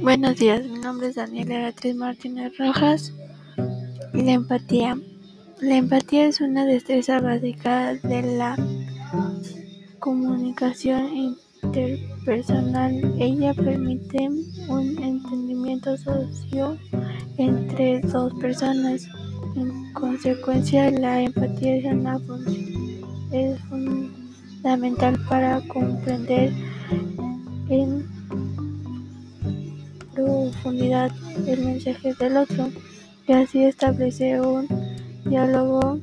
Buenos días, mi nombre es Daniela Beatriz Martínez Rojas. La empatía. La empatía es una destreza básica de la comunicación interpersonal. Ella permite un entendimiento socio entre dos personas. En consecuencia, la empatía es, una es fundamental para comprender en profundidad el mensaje del otro y así establecer un diálogo